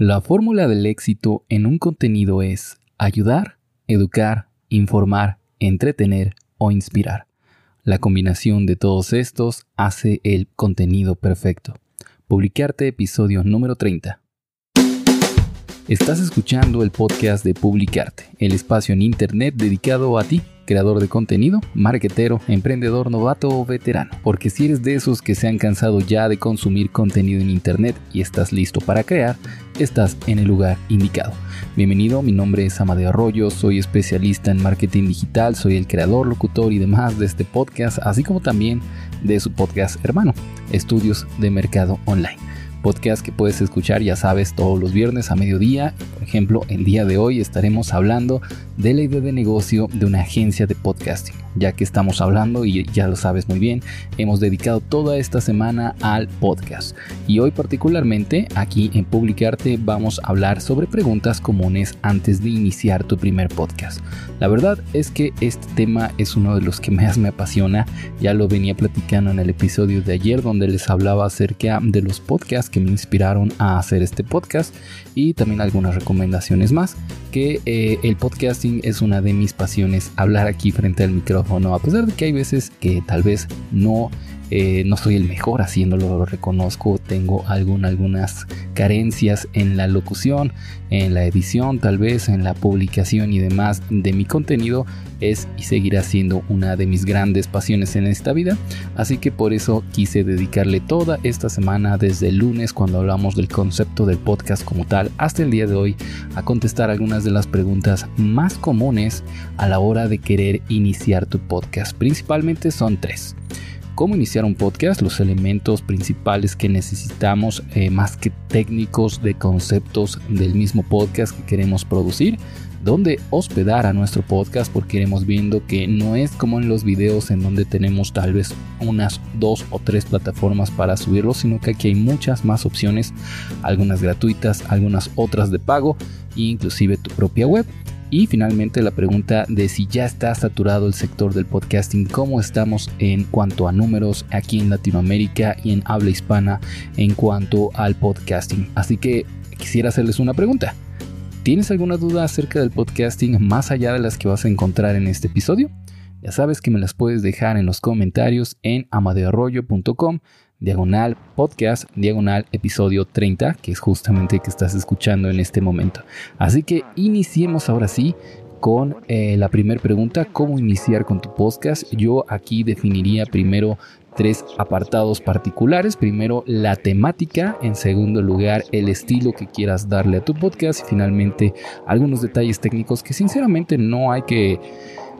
La fórmula del éxito en un contenido es ayudar, educar, informar, entretener o inspirar. La combinación de todos estos hace el contenido perfecto. Publicarte episodio número 30. Estás escuchando el podcast de Publicarte, el espacio en Internet dedicado a ti creador de contenido, marketero, emprendedor novato o veterano. Porque si eres de esos que se han cansado ya de consumir contenido en internet y estás listo para crear, estás en el lugar indicado. Bienvenido, mi nombre es Amadeo Arroyo, soy especialista en marketing digital, soy el creador, locutor y demás de este podcast, así como también de su podcast hermano, Estudios de Mercado Online podcast que puedes escuchar, ya sabes, todos los viernes a mediodía. Por ejemplo, el día de hoy estaremos hablando de la idea de negocio de una agencia de podcasting. Ya que estamos hablando, y ya lo sabes muy bien, hemos dedicado toda esta semana al podcast. Y hoy particularmente, aquí en Publicarte, vamos a hablar sobre preguntas comunes antes de iniciar tu primer podcast. La verdad es que este tema es uno de los que más me apasiona. Ya lo venía platicando en el episodio de ayer donde les hablaba acerca de los podcasts que me inspiraron a hacer este podcast y también algunas recomendaciones más que eh, el podcasting es una de mis pasiones hablar aquí frente al micrófono a pesar de que hay veces que tal vez no eh, no soy el mejor haciéndolo, lo reconozco, tengo algunas carencias en la locución, en la edición, tal vez en la publicación y demás de mi contenido, es y seguirá siendo una de mis grandes pasiones en esta vida, así que por eso quise dedicarle toda esta semana desde el lunes cuando hablamos del concepto del podcast como tal hasta el día de hoy a contestar algunas de las preguntas más comunes a la hora de querer iniciar tu podcast. Principalmente son tres cómo iniciar un podcast, los elementos principales que necesitamos, eh, más que técnicos de conceptos del mismo podcast que queremos producir, dónde hospedar a nuestro podcast porque iremos viendo que no es como en los videos en donde tenemos tal vez unas dos o tres plataformas para subirlo, sino que aquí hay muchas más opciones, algunas gratuitas, algunas otras de pago e inclusive tu propia web. Y finalmente la pregunta de si ya está saturado el sector del podcasting, cómo estamos en cuanto a números aquí en Latinoamérica y en habla hispana en cuanto al podcasting. Así que quisiera hacerles una pregunta. ¿Tienes alguna duda acerca del podcasting más allá de las que vas a encontrar en este episodio? Ya sabes que me las puedes dejar en los comentarios en amadearroyo.com diagonal podcast, diagonal episodio 30, que es justamente el que estás escuchando en este momento. Así que iniciemos ahora sí con eh, la primera pregunta, ¿cómo iniciar con tu podcast? Yo aquí definiría primero tres apartados particulares. Primero, la temática. En segundo lugar, el estilo que quieras darle a tu podcast. Y finalmente, algunos detalles técnicos que sinceramente no hay que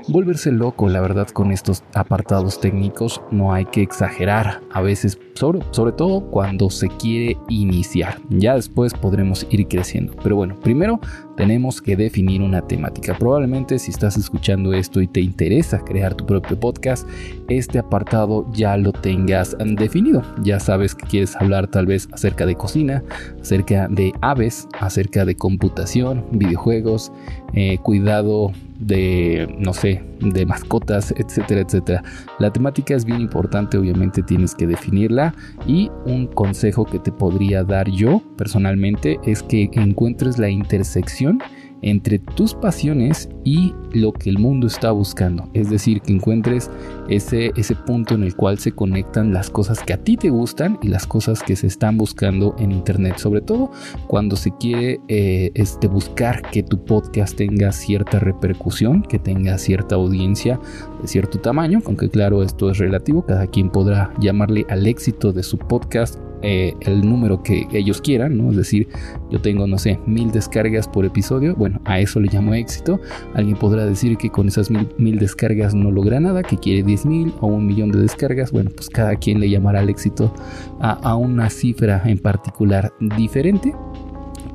volverse loco, la verdad, con estos apartados técnicos. No hay que exagerar. A veces sobre, todo cuando se quiere iniciar. Ya después podremos ir creciendo. Pero bueno, primero tenemos que definir una temática. Probablemente si estás escuchando esto y te interesa crear tu propio podcast, este apartado ya lo tengas definido. Ya sabes que quieres hablar tal vez acerca de cocina, acerca de aves, acerca de computación, videojuegos, eh, cuidado de, no sé, de mascotas, etcétera, etcétera. La temática es bien importante, obviamente tienes que definirla y un consejo que te podría dar yo personalmente es que encuentres la intersección entre tus pasiones y lo que el mundo está buscando. Es decir, que encuentres ese, ese punto en el cual se conectan las cosas que a ti te gustan y las cosas que se están buscando en Internet. Sobre todo cuando se quiere eh, este, buscar que tu podcast tenga cierta repercusión, que tenga cierta audiencia de cierto tamaño. Aunque claro, esto es relativo. Cada quien podrá llamarle al éxito de su podcast eh, el número que ellos quieran, ¿no? Es decir, yo tengo, no sé, mil descargas por episodio, bueno, a eso le llamo éxito. Alguien podrá decir que con esas mil, descargas no logra nada, que quiere 10 mil o un millón de descargas, bueno, pues cada quien le llamará el éxito a una cifra en particular diferente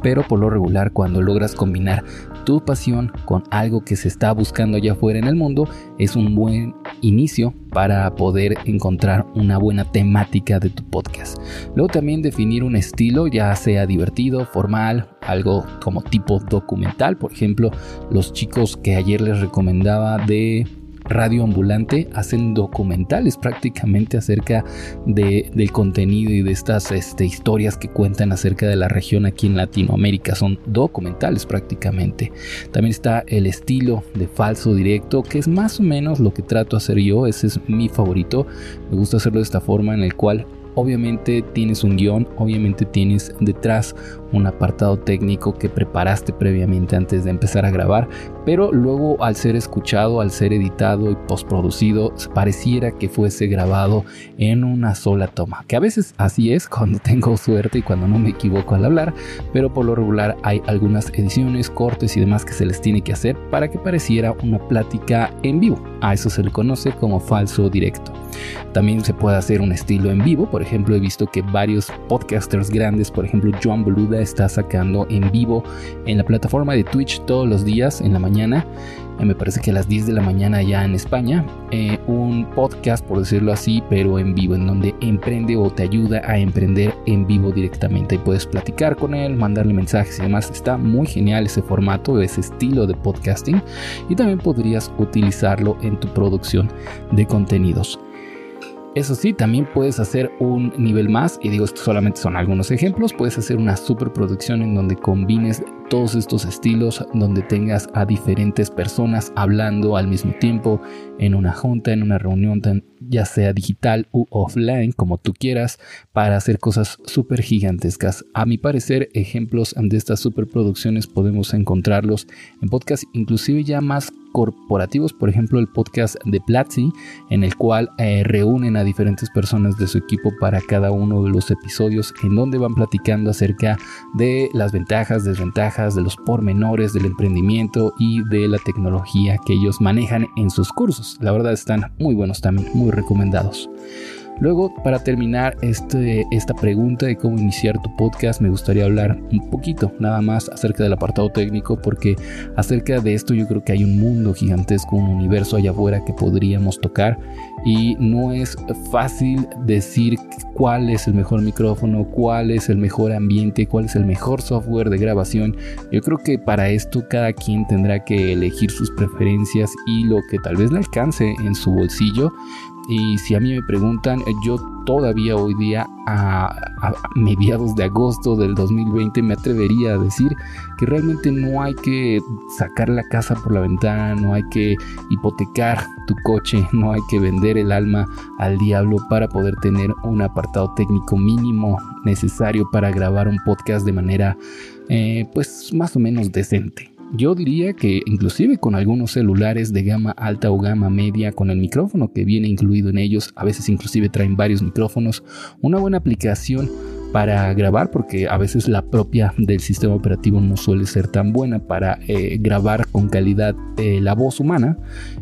pero por lo regular cuando logras combinar tu pasión con algo que se está buscando allá afuera en el mundo es un buen inicio para poder encontrar una buena temática de tu podcast. Luego también definir un estilo, ya sea divertido, formal, algo como tipo documental, por ejemplo, los chicos que ayer les recomendaba de radio ambulante, hacen documentales prácticamente acerca de, del contenido y de estas este, historias que cuentan acerca de la región aquí en Latinoamérica. Son documentales prácticamente. También está el estilo de falso directo, que es más o menos lo que trato de hacer yo. Ese es mi favorito. Me gusta hacerlo de esta forma en el cual Obviamente tienes un guion, obviamente tienes detrás un apartado técnico que preparaste previamente antes de empezar a grabar, pero luego al ser escuchado, al ser editado y postproducido, pareciera que fuese grabado en una sola toma, que a veces así es cuando tengo suerte y cuando no me equivoco al hablar, pero por lo regular hay algunas ediciones, cortes y demás que se les tiene que hacer para que pareciera una plática en vivo. A eso se le conoce como falso directo. También se puede hacer un estilo en vivo, por ejemplo he visto que varios podcasters grandes, por ejemplo Joan Boluda está sacando en vivo en la plataforma de Twitch todos los días en la mañana, eh, me parece que a las 10 de la mañana ya en España, eh, un podcast por decirlo así, pero en vivo, en donde emprende o te ayuda a emprender en vivo directamente y puedes platicar con él, mandarle mensajes y demás. Está muy genial ese formato, ese estilo de podcasting y también podrías utilizarlo en tu producción de contenidos. Eso sí, también puedes hacer un nivel más, y digo, esto solamente son algunos ejemplos, puedes hacer una superproducción en donde combines todos estos estilos, donde tengas a diferentes personas hablando al mismo tiempo en una junta, en una reunión, ya sea digital u offline, como tú quieras, para hacer cosas súper gigantescas. A mi parecer, ejemplos de estas superproducciones podemos encontrarlos en podcasts inclusive ya más corporativos, por ejemplo el podcast de Platzi, en el cual eh, reúnen a diferentes personas de su equipo para cada uno de los episodios, en donde van platicando acerca de las ventajas, desventajas, de los pormenores del emprendimiento y de la tecnología que ellos manejan en sus cursos. La verdad están muy buenos también, muy recomendados. Luego, para terminar este, esta pregunta de cómo iniciar tu podcast, me gustaría hablar un poquito nada más acerca del apartado técnico, porque acerca de esto yo creo que hay un mundo gigantesco, un universo allá afuera que podríamos tocar y no es fácil decir cuál es el mejor micrófono, cuál es el mejor ambiente, cuál es el mejor software de grabación. Yo creo que para esto cada quien tendrá que elegir sus preferencias y lo que tal vez le alcance en su bolsillo, y si a mí me preguntan, yo todavía hoy día, a, mediados de agosto del 2020, me atrevería a decir que realmente no hay que sacar la casa por la ventana, no hay que hipotecar tu coche, no hay que vender el alma al diablo para poder tener un apartado técnico mínimo necesario para grabar un podcast de manera, eh, pues, más o menos decente. Yo diría que inclusive con algunos celulares de gama alta o gama media con el micrófono que viene incluido en ellos, a veces inclusive traen varios micrófonos, una buena aplicación para grabar porque a veces la propia del sistema operativo no suele ser tan buena para eh, grabar con calidad eh, la voz humana.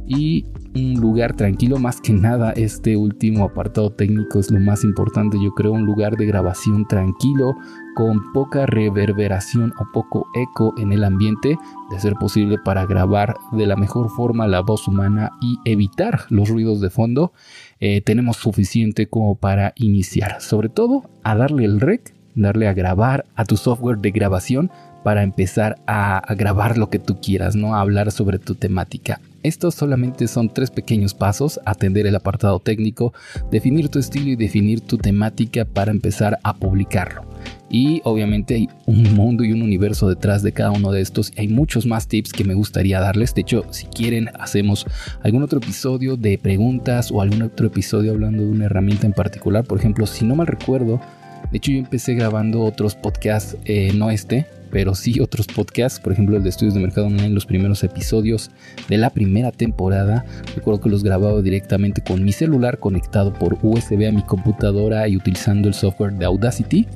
Y un lugar tranquilo más que nada este último apartado técnico es lo más importante yo creo un lugar de grabación tranquilo con poca reverberación o poco eco en el ambiente, de ser posible para grabar de la mejor forma la voz humana y evitar los ruidos de fondo, eh, tenemos suficiente como para iniciar. Sobre todo a darle el rec, darle a grabar a tu software de grabación para empezar a, grabar lo que tú quieras, ¿no? A hablar sobre tu temática. Estos solamente son tres pequeños pasos, atender el apartado técnico, definir tu estilo y definir tu temática para empezar a publicarlo. Y obviamente hay un mundo y un universo detrás de cada uno de estos. Hay muchos más tips que me gustaría darles. De hecho, si quieren, hacemos algún otro episodio de preguntas o algún otro episodio hablando de una herramienta en particular. Por ejemplo, si no mal recuerdo, de hecho yo empecé grabando otros podcasts, eh, no este, pero sí otros podcasts, por ejemplo el de Estudios de Mercado Online, los primeros episodios de la primera temporada. Recuerdo que los grababa directamente con mi celular conectado por USB a mi computadora y utilizando el software de Audacity.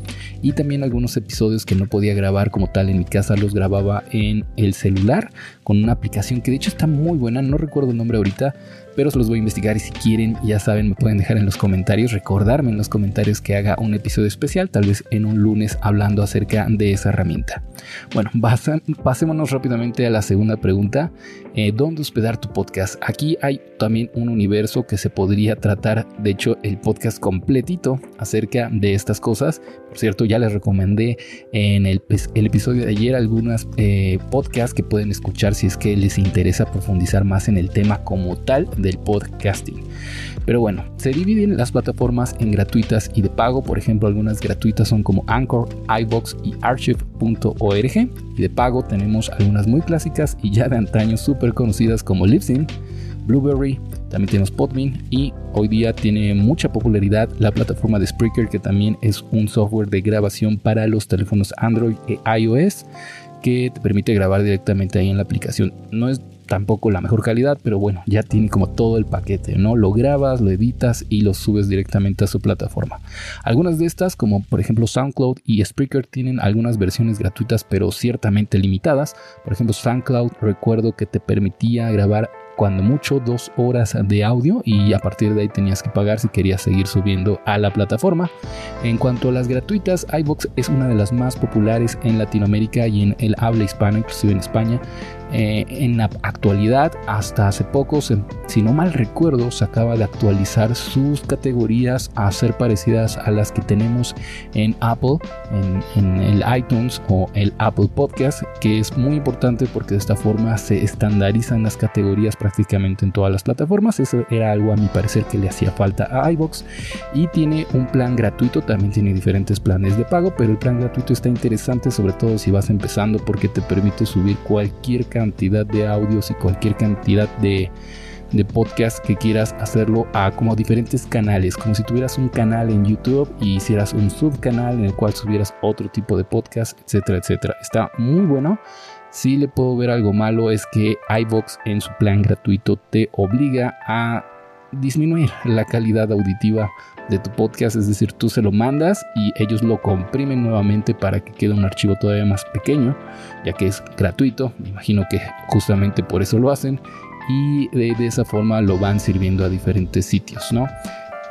Y también algunos episodios que no podía grabar como tal en mi casa los grababa en el celular con una aplicación que de hecho está muy buena, no recuerdo el nombre ahorita, pero se los voy a investigar y si quieren, ya saben, me pueden dejar en los comentarios, recordarme en los comentarios que haga un episodio especial, tal vez en un lunes hablando acerca de esa herramienta. Bueno, pasémonos rápidamente a la segunda pregunta, eh, ¿dónde hospedar tu podcast? Aquí hay también un universo que se podría tratar, de hecho, el podcast completito acerca de estas cosas. Por cierto, ya les recomendé en el, el episodio de ayer algunas eh, podcasts que pueden escuchar si es que les interesa profundizar más en el tema como tal del podcasting. Pero bueno, se dividen las plataformas en gratuitas y de pago. Por ejemplo, algunas gratuitas son como Anchor, iBox y Archive.org. Y de pago tenemos algunas muy clásicas y ya de antaño súper conocidas como Libsyn, Blueberry, también tenemos Podbean y hoy día tiene mucha popularidad la plataforma de Spreaker que también es un software de grabación para los teléfonos Android e iOS que te permite grabar directamente ahí en la aplicación. No es tampoco la mejor calidad, pero bueno, ya tiene como todo el paquete, ¿no? Lo grabas, lo editas y lo subes directamente a su plataforma. Algunas de estas, como por ejemplo SoundCloud y Spreaker, tienen algunas versiones gratuitas, pero ciertamente limitadas. Por ejemplo, SoundCloud recuerdo que te permitía grabar cuando mucho dos horas de audio y a partir de ahí tenías que pagar si querías seguir subiendo a la plataforma. En cuanto a las gratuitas, iBox es una de las más populares en Latinoamérica y en el habla hispana, inclusive en España. Eh, en la actualidad, hasta hace poco, si no mal recuerdo, se acaba de actualizar sus categorías a ser parecidas a las que tenemos en Apple, en, el iTunes o el Apple Podcast, que es muy importante porque de esta forma se estandarizan las categorías prácticamente en todas las plataformas. Eso era algo a mi parecer que le hacía falta a iBox y tiene un plan gratuito, también tiene diferentes planes de pago, pero el plan gratuito está interesante sobre todo si vas empezando porque te permite subir cualquier cantidad de audios y cualquier cantidad de, de podcast que quieras hacerlo a como diferentes canales, como si tuvieras un canal en YouTube y hicieras un subcanal en el cual subieras otro tipo de podcast, etcétera, etcétera. Está muy bueno. Si le puedo ver algo malo es que iBox en su plan gratuito te obliga a disminuir la calidad auditiva de tu podcast, es decir, tú se lo mandas y ellos lo comprimen nuevamente para que quede un archivo todavía más pequeño, ya que es gratuito, me imagino que justamente por eso lo hacen y de, de esa forma lo van sirviendo a diferentes sitios, ¿no?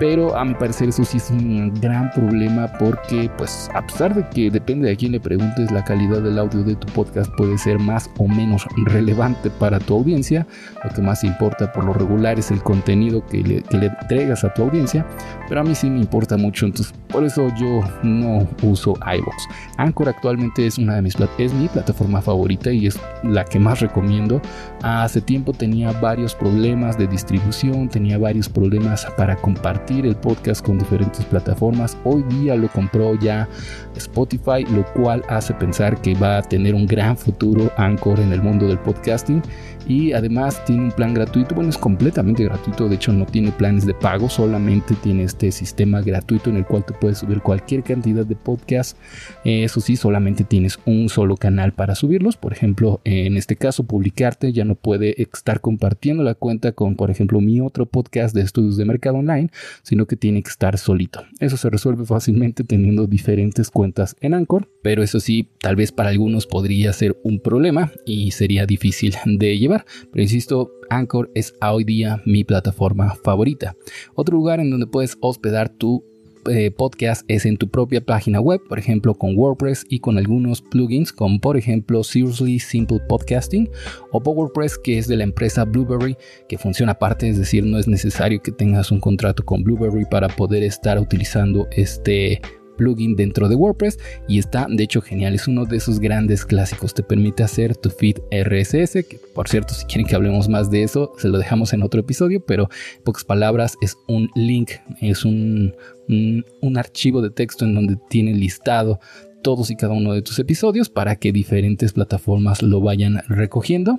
Pero a mi parecer eso sí es un gran problema porque pues a pesar de que depende de quién le preguntes la calidad del audio de tu podcast puede ser más o menos relevante para tu audiencia. Lo que más importa por lo regular es el contenido que le, que le entregas a tu audiencia pero a mí sí me importa mucho entonces por eso yo no uso iVoox. Anchor actualmente es una de mis es mi plataforma favorita y es la que más recomiendo. Hace tiempo tenía varios problemas de distribución tenía varios problemas para compartir el podcast con diferentes plataformas. Hoy día lo compró ya Spotify, lo cual hace pensar que va a tener un gran futuro Anchor en el mundo del podcasting. Y además tiene un plan gratuito, bueno es completamente gratuito, de hecho no tiene planes de pago, solamente tiene este sistema gratuito en el cual tú puedes subir cualquier cantidad de podcast, eso sí, solamente tienes un solo canal para subirlos, por ejemplo en este caso publicarte. Ya no puede estar compartiendo la cuenta con por ejemplo mi otro podcast de estudios de mercado online, sino que tiene que estar solito. Eso se resuelve fácilmente teniendo diferentes cuentas en Anchor, pero eso sí, tal vez para algunos podría ser un problema y sería difícil de llevar pero insisto, Anchor es hoy día mi plataforma favorita. Otro lugar en donde puedes hospedar tu eh, podcast es en tu propia página web, por ejemplo con WordPress y con algunos plugins como por ejemplo Seriously Simple Podcasting o PowerPress que es de la empresa Blueberry que funciona aparte, es decir, no es necesario que tengas un contrato con Blueberry para poder estar utilizando este plugin dentro de WordPress y está de hecho genial, es uno de esos grandes clásicos, te permite hacer tu feed RSS, que por cierto si quieren que hablemos más de eso se lo dejamos en otro episodio, pero pocas palabras es un link, es un, un archivo de texto en donde tiene listado todos y cada uno de tus episodios para que diferentes plataformas lo vayan recogiendo.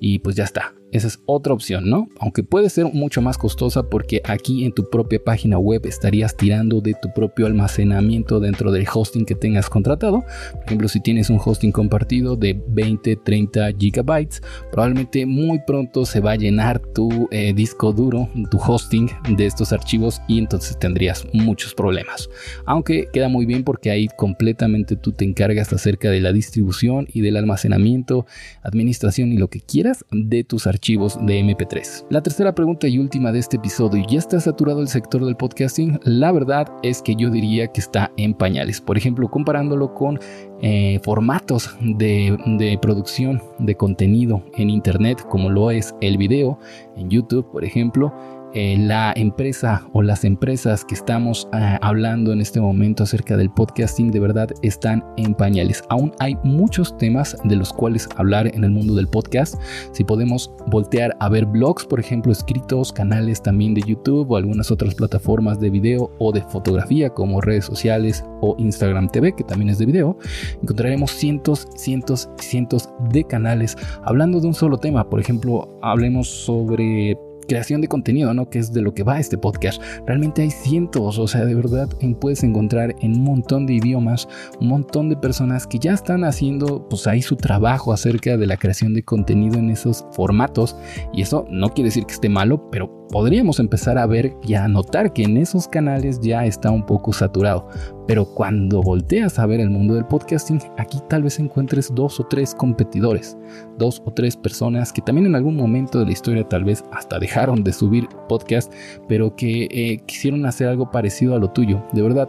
Y pues ya está esa es otra opción, ¿no? Aunque puede ser mucho más costosa porque aquí en tu propia página web estarías tirando de tu propio almacenamiento dentro del hosting que tengas contratado. Por ejemplo, si tienes un hosting compartido de 20, 30 gigabytes, probablemente muy pronto se va a llenar tu eh, disco duro, tu hosting de estos archivos y entonces tendrías muchos problemas. Aunque queda muy bien porque ahí completamente tú te encargas acerca de la distribución y del almacenamiento, administración y lo que quieras de tus archivos archivos de MP3. La tercera pregunta y última de este episodio, ¿ya está saturado el sector del podcasting? La verdad es que yo diría que está en pañales. Por ejemplo, comparándolo con eh, formatos de, de producción de contenido en Internet, como lo es el video en YouTube, por ejemplo, eh, la empresa o las empresas que estamos ah, hablando en este momento acerca del podcasting de verdad están en pañales. Aún hay muchos temas de los cuales hablar en el mundo del podcast. Si podemos voltear a ver blogs, por ejemplo, escritos, canales también de YouTube o algunas otras plataformas de video o de fotografía como redes sociales o Instagram TV, que también es de video, encontraremos cientos, cientos, cientos de canales hablando de un solo tema. Por ejemplo, hablemos sobre creación de contenido, ¿no? Que es de lo que va este podcast. Realmente hay cientos, o sea, de verdad puedes encontrar en un montón de idiomas, un montón de personas que ya están haciendo pues ahí su trabajo acerca de la creación de contenido en esos formatos. Y eso no quiere decir que esté malo, pero podríamos empezar a ver y a notar que en esos canales ya está un poco saturado. Pero cuando volteas a ver el mundo del podcasting, aquí tal vez encuentres dos o tres competidores, dos o tres personas que también en algún momento de la historia tal vez hasta dejaron de subir podcast, pero que eh, quisieron hacer algo parecido a lo tuyo. De verdad,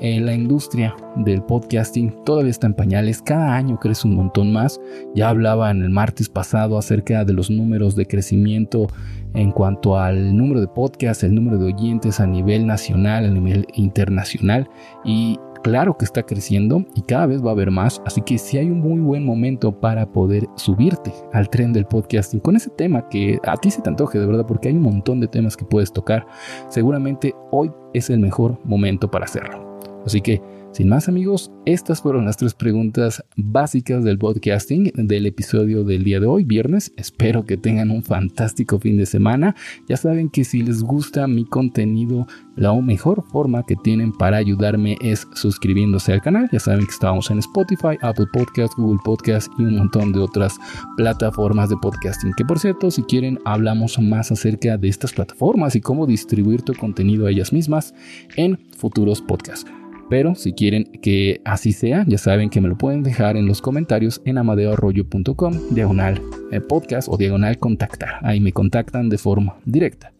eh, la industria del podcasting todavía está en pañales, cada año crece un montón más. Ya hablaba en el martes pasado acerca de los números de crecimiento en cuanto al número de podcasts, el número de oyentes a nivel nacional, a nivel internacional y claro que está creciendo y cada vez va a haber más, así que si hay un muy buen momento para poder subirte al tren del podcasting con ese tema que a ti se te antoje de verdad porque hay un montón de temas que puedes tocar, seguramente hoy es el mejor momento para hacerlo. Así que, sin más amigos, estas fueron las tres preguntas básicas del podcasting del episodio del día de hoy, viernes. Espero que tengan un fantástico fin de semana. Ya saben que si les gusta mi contenido, la mejor forma que tienen para ayudarme es suscribiéndose al canal. Ya saben que estamos en Spotify, Apple Podcast, Google Podcast y un montón de otras plataformas de podcasting. Que por cierto, si quieren, hablamos más acerca de estas plataformas y cómo distribuir tu contenido a ellas mismas en futuros podcasts. Pero si quieren que así sea, ya saben que me lo pueden dejar en los comentarios en amadeoarroyo.com, diagonal eh, podcast o diagonal contactar. Ahí me contactan de forma directa.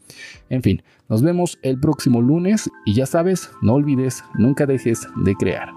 En fin, nos vemos el próximo lunes y ya sabes, no olvides, nunca dejes de crear.